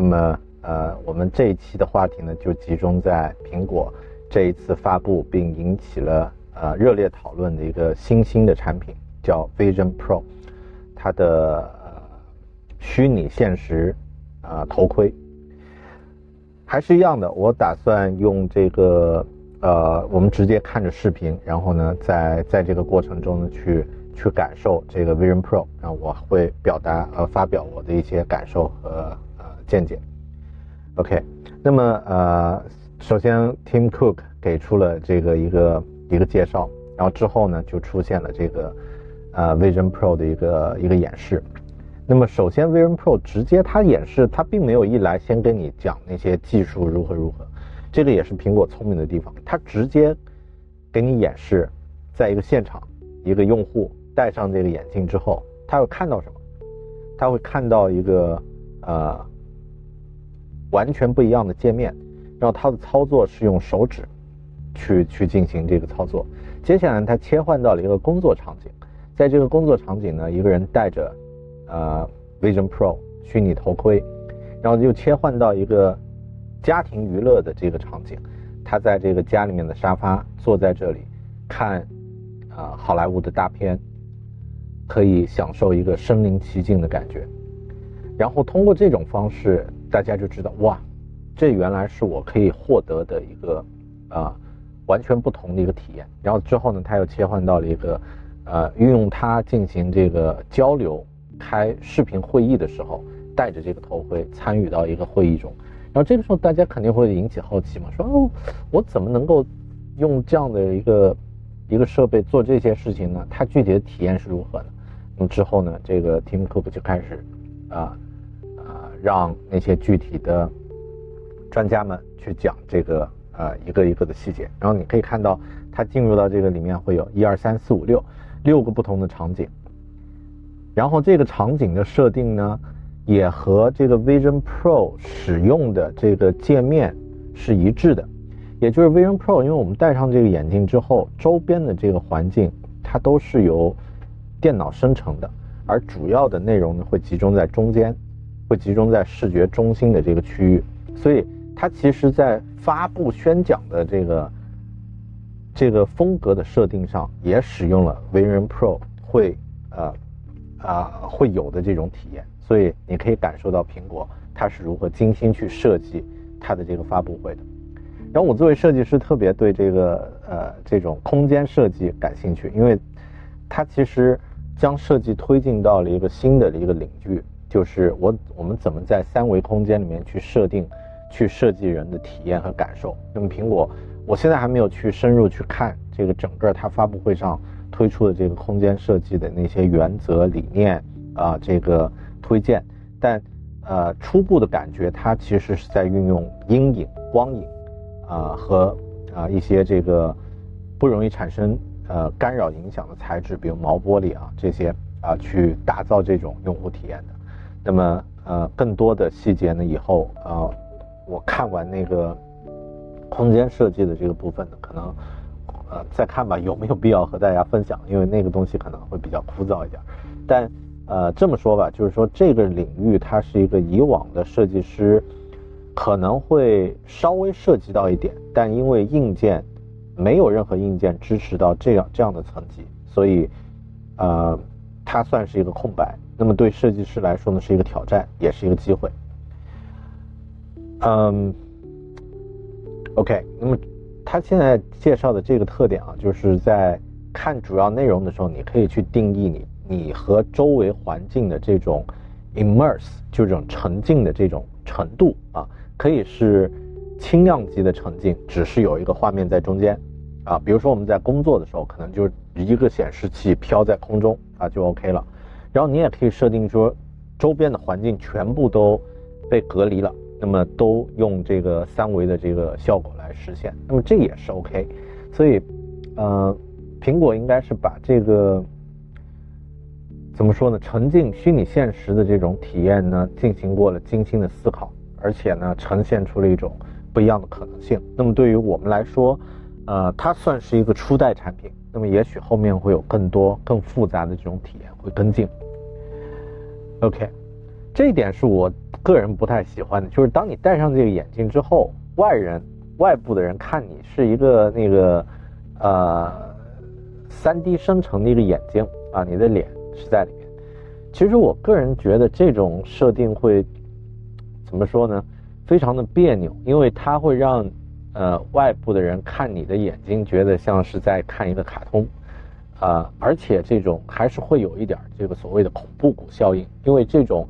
那么，呃，我们这一期的话题呢，就集中在苹果这一次发布并引起了呃热烈讨论的一个新兴的产品，叫 Vision Pro，它的虚拟现实啊头盔。还是一样的，我打算用这个呃，我们直接看着视频，然后呢，在在这个过程中呢，去去感受这个 Vision Pro，然后我会表达呃发表我的一些感受和。见解，OK，那么呃，首先 Tim Cook 给出了这个一个一个介绍，然后之后呢就出现了这个呃 Vision Pro 的一个一个演示。那么首先 Vision Pro 直接它演示，它并没有一来先跟你讲那些技术如何如何，这个也是苹果聪明的地方，它直接给你演示，在一个现场，一个用户戴上这个眼镜之后，他会看到什么？他会看到一个呃。完全不一样的界面，然后它的操作是用手指去去进行这个操作。接下来它切换到了一个工作场景，在这个工作场景呢，一个人戴着呃 Vision Pro 虚拟头盔，然后又切换到一个家庭娱乐的这个场景，他在这个家里面的沙发坐在这里看啊好莱坞的大片，可以享受一个身临其境的感觉。然后通过这种方式。大家就知道哇，这原来是我可以获得的一个啊完全不同的一个体验。然后之后呢，他又切换到了一个呃运用它进行这个交流、开视频会议的时候，戴着这个头盔参与到一个会议中。然后这个时候大家肯定会引起好奇嘛，说哦，我怎么能够用这样的一个一个设备做这些事情呢？它具体的体验是如何呢？那么之后呢，这个 Tim Cook 就开始啊。让那些具体的专家们去讲这个呃一个一个的细节，然后你可以看到它进入到这个里面会有一二三四五六六个不同的场景，然后这个场景的设定呢也和这个 Vision Pro 使用的这个界面是一致的，也就是 Vision Pro，因为我们戴上这个眼镜之后，周边的这个环境它都是由电脑生成的，而主要的内容呢会集中在中间。会集中在视觉中心的这个区域，所以它其实，在发布宣讲的这个这个风格的设定上，也使用了 Vision Pro 会呃啊会有的这种体验，所以你可以感受到苹果它是如何精心去设计它的这个发布会的。然后我作为设计师，特别对这个呃这种空间设计感兴趣，因为它其实将设计推进到了一个新的一个领域。就是我我们怎么在三维空间里面去设定，去设计人的体验和感受。那么苹果，我现在还没有去深入去看这个整个它发布会上推出的这个空间设计的那些原则理念啊，这个推荐。但呃，初步的感觉，它其实是在运用阴影、光影啊和啊一些这个不容易产生呃干扰影响的材质，比如毛玻璃啊这些啊，去打造这种用户体验的。那么，呃，更多的细节呢？以后，呃，我看完那个空间设计的这个部分呢，可能，呃，再看吧，有没有必要和大家分享？因为那个东西可能会比较枯燥一点。但，呃，这么说吧，就是说这个领域它是一个以往的设计师可能会稍微涉及到一点，但因为硬件没有任何硬件支持到这样这样的层级，所以，呃，它算是一个空白。那么对设计师来说呢，是一个挑战，也是一个机会。嗯，OK，那么他现在介绍的这个特点啊，就是在看主要内容的时候，你可以去定义你你和周围环境的这种 immerse，就这种沉浸的这种程度啊，可以是轻量级的沉浸，只是有一个画面在中间啊，比如说我们在工作的时候，可能就一个显示器飘在空中啊，就 OK 了。然后你也可以设定说，周边的环境全部都被隔离了那么都用这个三维的这个效果来实现，那么这也是 OK。所以，呃，苹果应该是把这个怎么说呢？沉浸虚拟现实的这种体验呢，进行过了精心的思考，而且呢，呈现出了一种不一样的可能性。那么对于我们来说，呃，它算是一个初代产品。那么也许后面会有更多更复杂的这种体验会跟进。OK，这一点是我个人不太喜欢的，就是当你戴上这个眼镜之后，外人、外部的人看你是一个那个呃三 D 生成的一个眼睛啊，你的脸是在里面。其实我个人觉得这种设定会怎么说呢？非常的别扭，因为它会让。呃，外部的人看你的眼睛，觉得像是在看一个卡通，啊，而且这种还是会有一点这个所谓的恐怖谷效应，因为这种，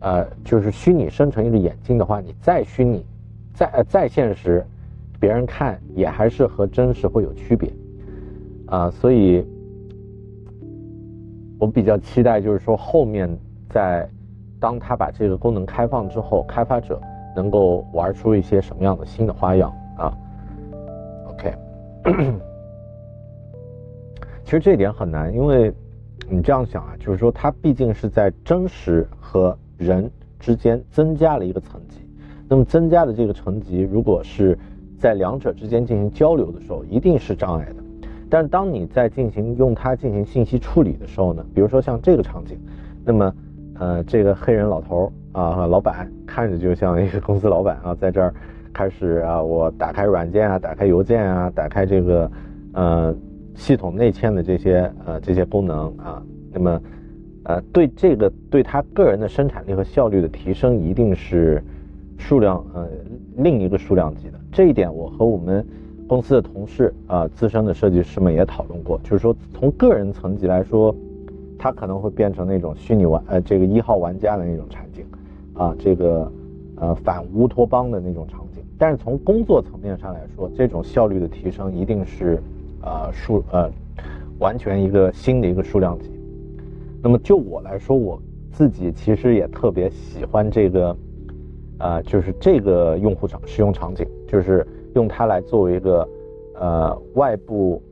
呃，就是虚拟生成一个眼睛的话，你再虚拟，再再现实，别人看也还是和真实会有区别，啊，所以，我比较期待就是说后面在，当他把这个功能开放之后，开发者能够玩出一些什么样的新的花样。啊，OK，其实这一点很难，因为你这样想啊，就是说它毕竟是在真实和人之间增加了一个层级，那么增加的这个层级，如果是在两者之间进行交流的时候，一定是障碍的。但是当你在进行用它进行信息处理的时候呢，比如说像这个场景，那么呃，这个黑人老头啊，老板看着就像一个公司老板啊，在这儿。开始啊，我打开软件啊，打开邮件啊，打开这个，呃，系统内嵌的这些呃这些功能啊，那么，呃，对这个对他个人的生产力和效率的提升，一定是数量呃另一个数量级的。这一点我和我们公司的同事啊，资深的设计师们也讨论过，就是说从个人层级来说，它可能会变成那种虚拟玩呃这个一号玩家的那种场景，啊，这个呃反乌托邦的那种场景。但是从工作层面上来说，这种效率的提升一定是，呃数呃，完全一个新的一个数量级。那么就我来说，我自己其实也特别喜欢这个，呃，就是这个用户场使用场景，就是用它来作为一个呃外部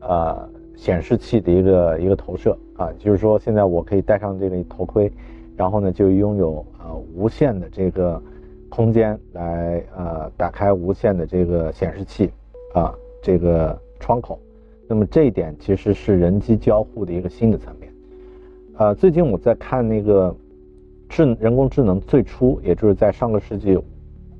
呃显示器的一个一个投射啊，就是说现在我可以戴上这个头盔，然后呢就拥有呃无线的这个。空间来呃打开无线的这个显示器啊这个窗口，那么这一点其实是人机交互的一个新的层面。呃，最近我在看那个智人工智能最初，也就是在上个世纪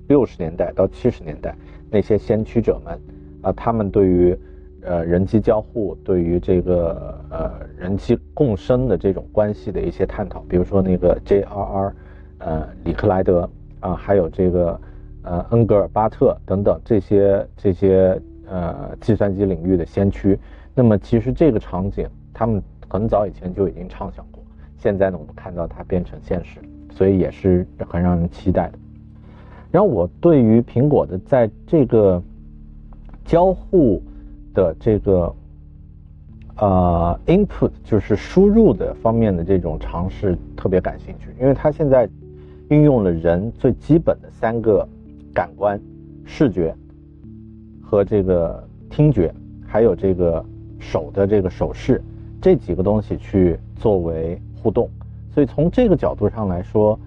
六十年代到七十年代那些先驱者们啊，他们对于呃人机交互，对于这个呃人机共生的这种关系的一些探讨，比如说那个 J.R.R. 呃里克莱德。啊，还有这个，呃，恩格尔巴特等等这些这些呃计算机领域的先驱。那么其实这个场景，他们很早以前就已经畅想过。现在呢，我们看到它变成现实，所以也是很让人期待的。然后我对于苹果的在这个交互的这个呃 input 就是输入的方面的这种尝试特别感兴趣，因为它现在。运用了人最基本的三个感官：视觉和这个听觉，还有这个手的这个手势这几个东西去作为互动。所以从这个角度上来说，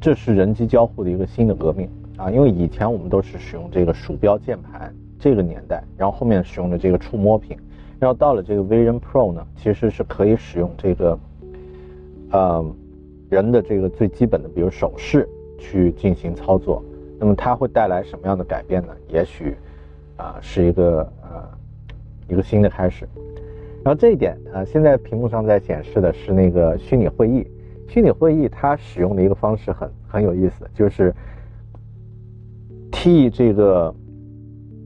这是人机交互的一个新的革命啊！因为以前我们都是使用这个鼠标键盘这个年代，然后后面使用的这个触摸屏，然后到了这个 Vision Pro 呢，其实是可以使用这个，嗯。人的这个最基本的，比如手势去进行操作，那么它会带来什么样的改变呢？也许，啊，是一个呃一个新的开始。然后这一点，呃，现在屏幕上在显示的是那个虚拟会议。虚拟会议它使用的一个方式很很有意思，就是替这个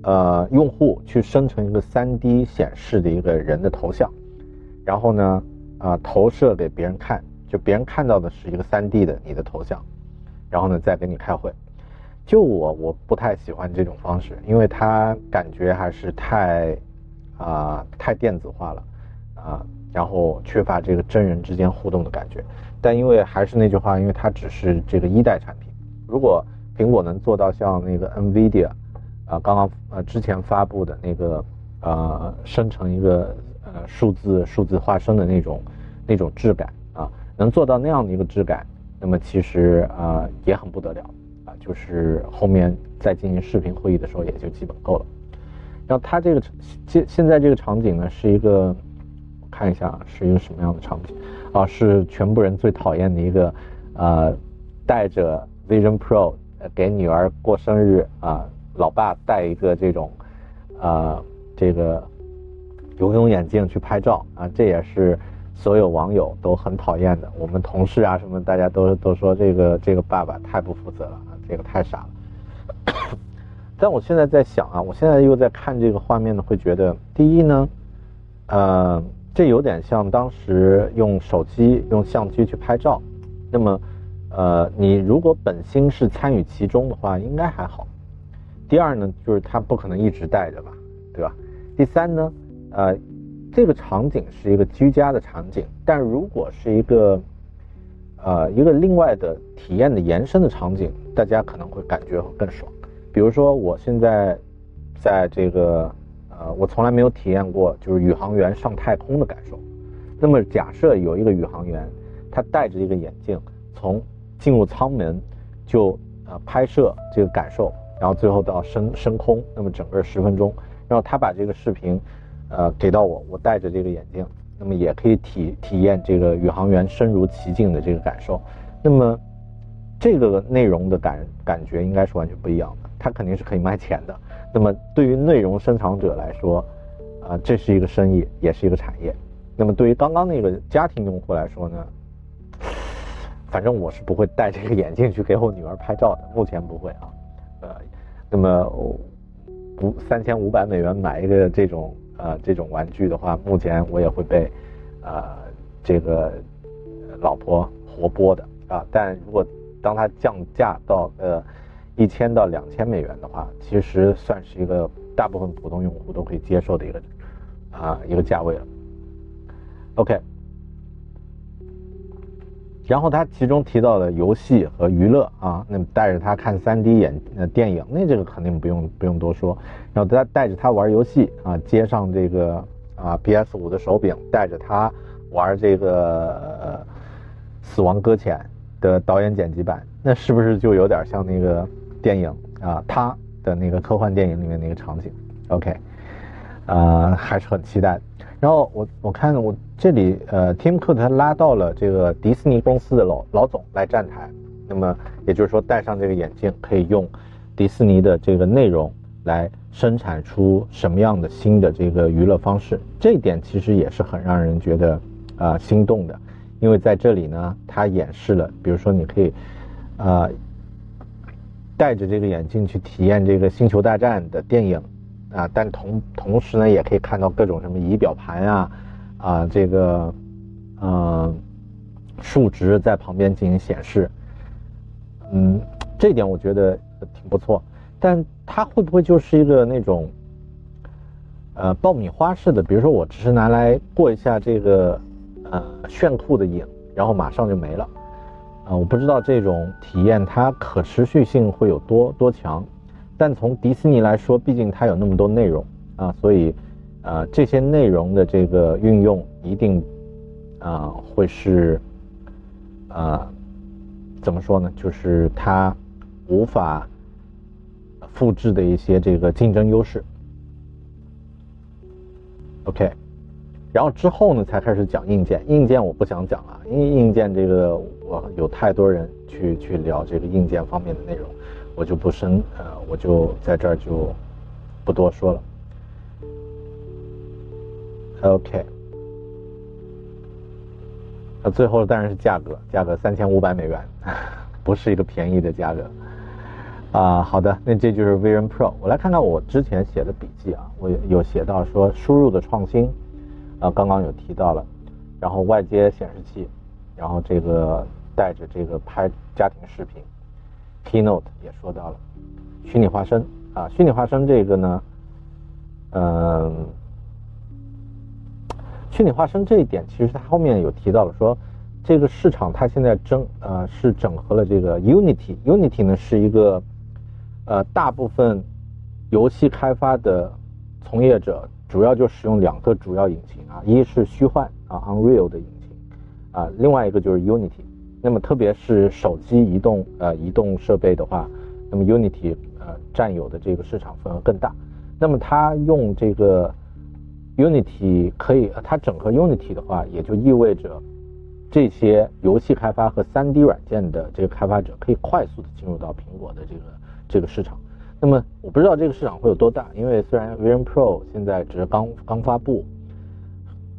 呃用户去生成一个 3D 显示的一个人的头像，然后呢，啊，投射给别人看。就别人看到的是一个三 D 的你的头像，然后呢再跟你开会。就我我不太喜欢这种方式，因为它感觉还是太啊太电子化了啊，然后缺乏这个真人之间互动的感觉。但因为还是那句话，因为它只是这个一代产品，如果苹果能做到像那个 NVIDIA 啊，刚刚呃之前发布的那个呃生成一个呃数字数字化身的那种那种质感啊，能做到那样的一个质感，那么其实啊也很不得了，就是后面再进行视频会议的时候也就基本够了。然后它这个现现在这个场景呢是一个，看一下是一个什么样的场景啊？是全部人最讨厌的一个，呃，带着 Vision Pro 给女儿过生日啊，老爸带一个这种，呃，这个游泳眼镜去拍照啊，这也是所有网友都很讨厌的。我们同事啊什么，大家都都说这个这个爸爸太不负责了，这个太傻了。但我现在在想啊，我现在又在看这个画面呢，会觉得第一呢，呃，这有点像当时用手机、用相机去拍照。那么，呃，你如果本心是参与其中的话，应该还好。第二呢，就是他不可能一直带着吧，对吧？第三呢，呃，这个场景是一个居家的场景，但如果是一个，呃，一个另外的体验的延伸的场景，大家可能会感觉会更爽。比如说，我现在在这个呃，我从来没有体验过就是宇航员上太空的感受。那么假设有一个宇航员，他戴着一个眼镜，从进入舱门就呃拍摄这个感受，然后最后到升升空，那么整个十分钟，然后他把这个视频呃给到我，我戴着这个眼镜，那么也可以体体验这个宇航员身如其境的这个感受。那么这个内容的感感觉应该是完全不一样的。它肯定是可以卖钱的。那么对于内容生产者来说，啊，这是一个生意，也是一个产业。那么对于刚刚那个家庭用户来说呢，反正我是不会戴这个眼镜去给我女儿拍照的，目前不会啊。呃，那么五三千五百美元买一个这种呃这种玩具的话，目前我也会被呃这个老婆活剥的啊。但如果当它降价到呃。一千到两千美元的话，其实算是一个大部分普通用户都可以接受的一个啊一个价位了。OK，然后他其中提到的游戏和娱乐啊，那么带着他看 3D 眼呃电影，那这个肯定不用不用多说。然后他带着他玩游戏啊，接上这个啊 PS 五的手柄，带着他玩这个《死亡搁浅》的导演剪辑版，那是不是就有点像那个？电影啊，他的那个科幻电影里面那个场景，OK，啊，还是很期待。然后我我看我这里呃，Tim Cook 他拉到了这个迪士尼公司的老老总来站台，那么也就是说戴上这个眼镜可以用迪士尼的这个内容来生产出什么样的新的这个娱乐方式，这一点其实也是很让人觉得啊心动的，因为在这里呢，他演示了，比如说你可以啊。戴着这个眼镜去体验这个《星球大战》的电影啊，但同同时呢，也可以看到各种什么仪表盘啊，啊，这个，嗯，数值在旁边进行显示，嗯，这点我觉得挺不错。但它会不会就是一个那种，呃，爆米花式的？比如说，我只是拿来过一下这个，呃，炫酷的瘾，然后马上就没了。啊，我不知道这种体验它可持续性会有多多强，但从迪士尼来说，毕竟它有那么多内容啊，所以，呃，这些内容的这个运用一定，啊，会是，啊，怎么说呢？就是它无法复制的一些这个竞争优势。OK。然后之后呢，才开始讲硬件。硬件我不想讲了，因为硬件这个我有太多人去去聊这个硬件方面的内容，我就不深呃，我就在这儿就不多说了。OK，那最后当然是价格，价格三千五百美元，不是一个便宜的价格啊。好的，那这就是 Vision Pro。我来看看我之前写的笔记啊，我有写到说输入的创新。啊，刚刚有提到了，然后外接显示器，然后这个带着这个拍家庭视频，Keynote 也说到了，虚拟化身啊，虚拟化身这个呢，嗯，虚拟化生这一点其实它后面有提到了说，这个市场它现在整呃是整合了这个 Unity，Unity 呢是一个呃大部分游戏开发的从业者主要就使用两个主要引擎啊，一是虚幻啊 Unreal 的引擎啊，另外一个就是 Unity。那么特别是手机移动呃移动设备的话，那么 Unity 呃占有的这个市场份额更大。那么它用这个 Unity 可以，它整合 Unity 的话，也就意味着。这些游戏开发和 3D 软件的这个开发者可以快速的进入到苹果的这个这个市场。那么我不知道这个市场会有多大，因为虽然 Vision Pro 现在只是刚刚发布，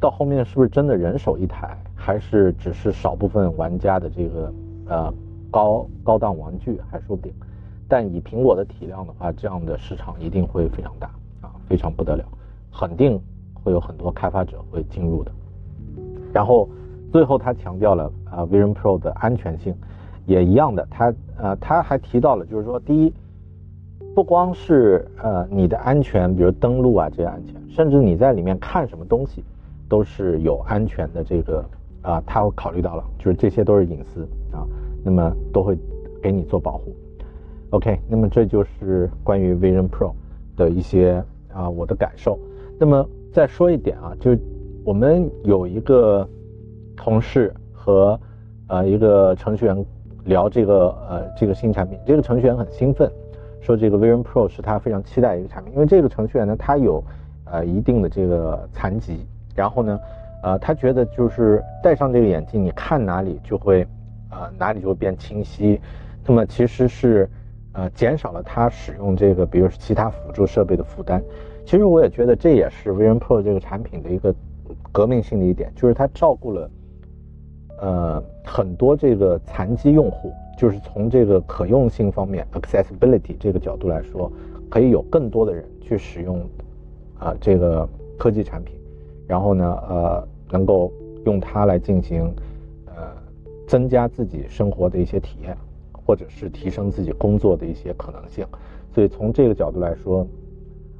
到后面是不是真的人手一台，还是只是少部分玩家的这个呃高高档玩具还说不定。但以苹果的体量的话，这样的市场一定会非常大啊，非常不得了，肯定会有很多开发者会进入的。然后。最后，他强调了啊，Vision Pro 的安全性，也一样的。他呃，他还提到了，就是说，第一，不光是呃你的安全，比如登录啊这些安全，甚至你在里面看什么东西，都是有安全的这个啊，他会考虑到了，就是这些都是隐私啊，那么都会给你做保护。OK，那么这就是关于 Vision Pro 的一些啊我的感受。那么再说一点啊，就我们有一个。同事和呃一个程序员聊这个呃这个新产品，这个程序员很兴奋，说这个 Vision Pro 是他非常期待一个产品，因为这个程序员呢他有呃一定的这个残疾，然后呢呃他觉得就是戴上这个眼镜，你看哪里就会呃哪里就会变清晰，那么其实是呃减少了他使用这个比如其他辅助设备的负担。其实我也觉得这也是 Vision Pro 这个产品的一个革命性的一点，就是它照顾了。呃，很多这个残疾用户，就是从这个可用性方面 （accessibility） 这个角度来说，可以有更多的人去使用啊这个科技产品，然后呢，呃，能够用它来进行呃增加自己生活的一些体验，或者是提升自己工作的一些可能性。所以从这个角度来说，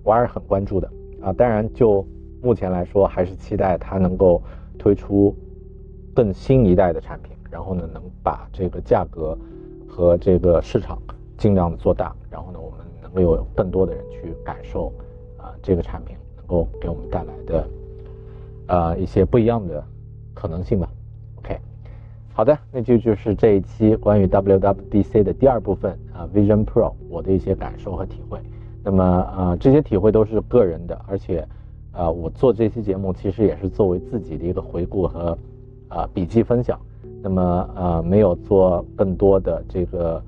我还是很关注的啊。当然，就目前来说，还是期待它能够推出。更新一代的产品，然后呢，能把这个价格和这个市场尽量的做大，然后呢，我们能够有更多的人去感受啊这个产品能够给我们带来的呃一些不一样的可能性吧。OK，好的，那就就是这一期关于 WWDC 的第二部分啊，Vision Pro 我的一些感受和体会。那么啊，这些体会都是个人的，而且啊，我做这期节目其实也是作为自己的一个回顾和。啊，笔记分享，那么呃没有做更多的这个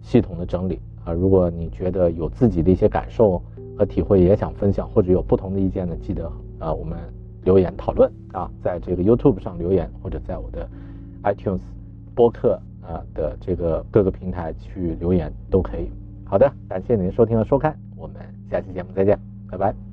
系统的整理啊。如果你觉得有自己的一些感受和体会，也想分享或者有不同的意见呢，记得啊我们留言讨论啊，在这个 YouTube 上留言或者在我的 iTunes 播客啊的这个各个平台去留言都可以。好的，感谢您收听和收看，我们下期节目再见，拜拜。